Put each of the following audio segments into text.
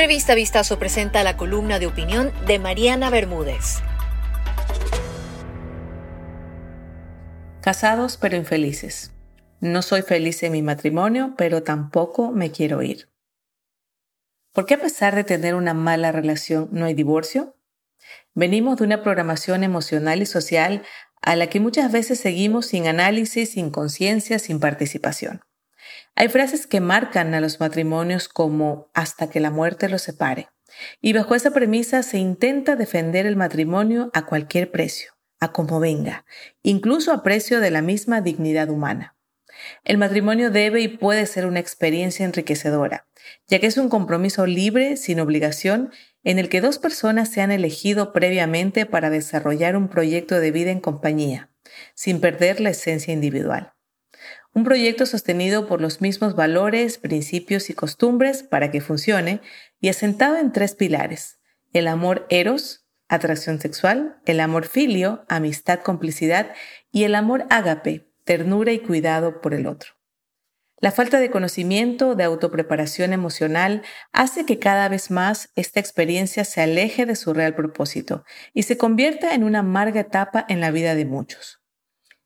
Revista Vistazo presenta la columna de opinión de Mariana Bermúdez. Casados pero infelices. No soy feliz en mi matrimonio, pero tampoco me quiero ir. ¿Por qué a pesar de tener una mala relación no hay divorcio? Venimos de una programación emocional y social a la que muchas veces seguimos sin análisis, sin conciencia, sin participación. Hay frases que marcan a los matrimonios como hasta que la muerte los separe. Y bajo esa premisa se intenta defender el matrimonio a cualquier precio, a como venga, incluso a precio de la misma dignidad humana. El matrimonio debe y puede ser una experiencia enriquecedora, ya que es un compromiso libre, sin obligación, en el que dos personas se han elegido previamente para desarrollar un proyecto de vida en compañía, sin perder la esencia individual. Un proyecto sostenido por los mismos valores, principios y costumbres para que funcione y asentado en tres pilares. El amor eros, atracción sexual, el amor filio, amistad, complicidad y el amor ágape, ternura y cuidado por el otro. La falta de conocimiento, de autopreparación emocional, hace que cada vez más esta experiencia se aleje de su real propósito y se convierta en una amarga etapa en la vida de muchos.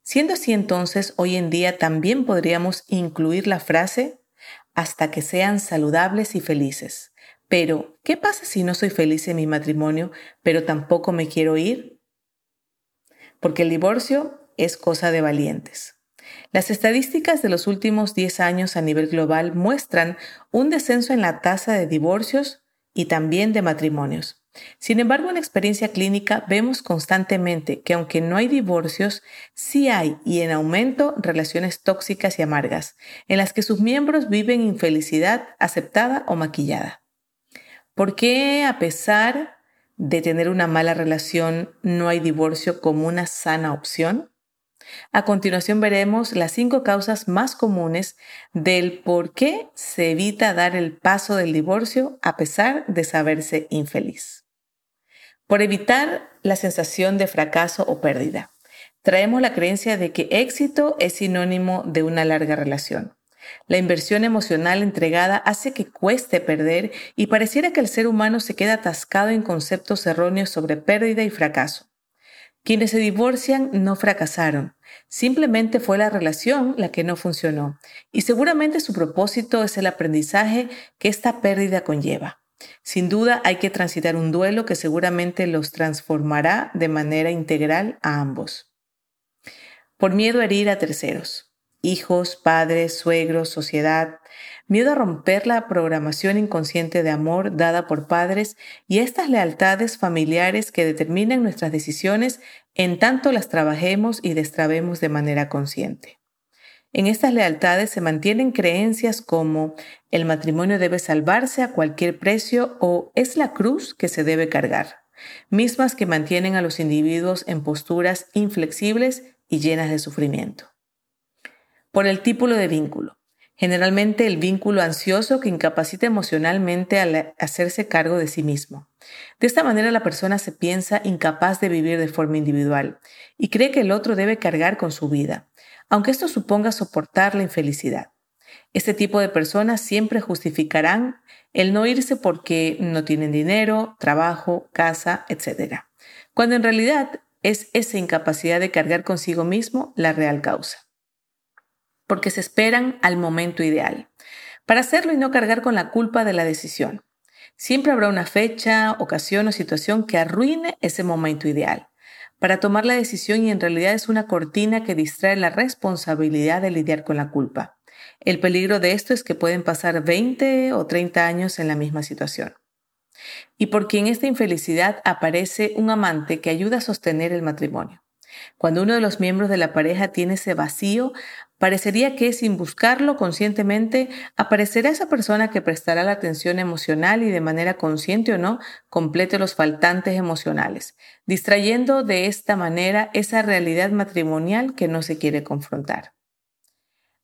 Siendo así entonces, hoy en día también podríamos incluir la frase hasta que sean saludables y felices. Pero, ¿qué pasa si no soy feliz en mi matrimonio, pero tampoco me quiero ir? Porque el divorcio es cosa de valientes. Las estadísticas de los últimos 10 años a nivel global muestran un descenso en la tasa de divorcios y también de matrimonios. Sin embargo, en experiencia clínica vemos constantemente que aunque no hay divorcios, sí hay y en aumento relaciones tóxicas y amargas, en las que sus miembros viven infelicidad aceptada o maquillada. ¿Por qué a pesar de tener una mala relación no hay divorcio como una sana opción? A continuación veremos las cinco causas más comunes del por qué se evita dar el paso del divorcio a pesar de saberse infeliz. Por evitar la sensación de fracaso o pérdida. Traemos la creencia de que éxito es sinónimo de una larga relación. La inversión emocional entregada hace que cueste perder y pareciera que el ser humano se queda atascado en conceptos erróneos sobre pérdida y fracaso. Quienes se divorcian no fracasaron, simplemente fue la relación la que no funcionó y seguramente su propósito es el aprendizaje que esta pérdida conlleva. Sin duda hay que transitar un duelo que seguramente los transformará de manera integral a ambos. Por miedo a herir a terceros, hijos, padres, suegros, sociedad, miedo a romper la programación inconsciente de amor dada por padres y estas lealtades familiares que determinan nuestras decisiones en tanto las trabajemos y destrabemos de manera consciente. En estas lealtades se mantienen creencias como el matrimonio debe salvarse a cualquier precio o es la cruz que se debe cargar, mismas que mantienen a los individuos en posturas inflexibles y llenas de sufrimiento. Por el título de vínculo. Generalmente el vínculo ansioso que incapacita emocionalmente al hacerse cargo de sí mismo. De esta manera la persona se piensa incapaz de vivir de forma individual y cree que el otro debe cargar con su vida, aunque esto suponga soportar la infelicidad. Este tipo de personas siempre justificarán el no irse porque no tienen dinero, trabajo, casa, etc. Cuando en realidad es esa incapacidad de cargar consigo mismo la real causa porque se esperan al momento ideal, para hacerlo y no cargar con la culpa de la decisión. Siempre habrá una fecha, ocasión o situación que arruine ese momento ideal para tomar la decisión y en realidad es una cortina que distrae la responsabilidad de lidiar con la culpa. El peligro de esto es que pueden pasar 20 o 30 años en la misma situación. Y porque en esta infelicidad aparece un amante que ayuda a sostener el matrimonio. Cuando uno de los miembros de la pareja tiene ese vacío, parecería que sin buscarlo conscientemente aparecerá esa persona que prestará la atención emocional y de manera consciente o no complete los faltantes emocionales, distrayendo de esta manera esa realidad matrimonial que no se quiere confrontar.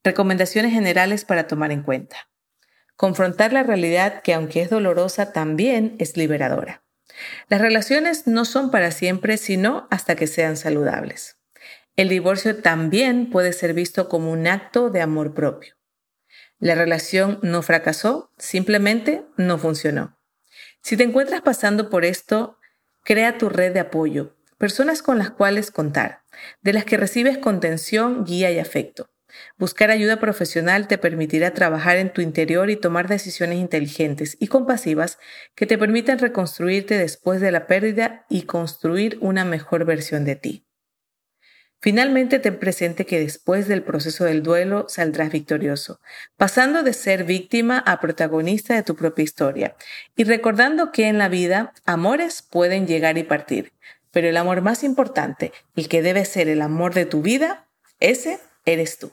Recomendaciones generales para tomar en cuenta. Confrontar la realidad que aunque es dolorosa también es liberadora. Las relaciones no son para siempre, sino hasta que sean saludables. El divorcio también puede ser visto como un acto de amor propio. La relación no fracasó, simplemente no funcionó. Si te encuentras pasando por esto, crea tu red de apoyo, personas con las cuales contar, de las que recibes contención, guía y afecto. Buscar ayuda profesional te permitirá trabajar en tu interior y tomar decisiones inteligentes y compasivas que te permitan reconstruirte después de la pérdida y construir una mejor versión de ti. Finalmente ten presente que después del proceso del duelo saldrás victorioso, pasando de ser víctima a protagonista de tu propia historia y recordando que en la vida amores pueden llegar y partir, pero el amor más importante, el que debe ser el amor de tu vida, ese eres tú.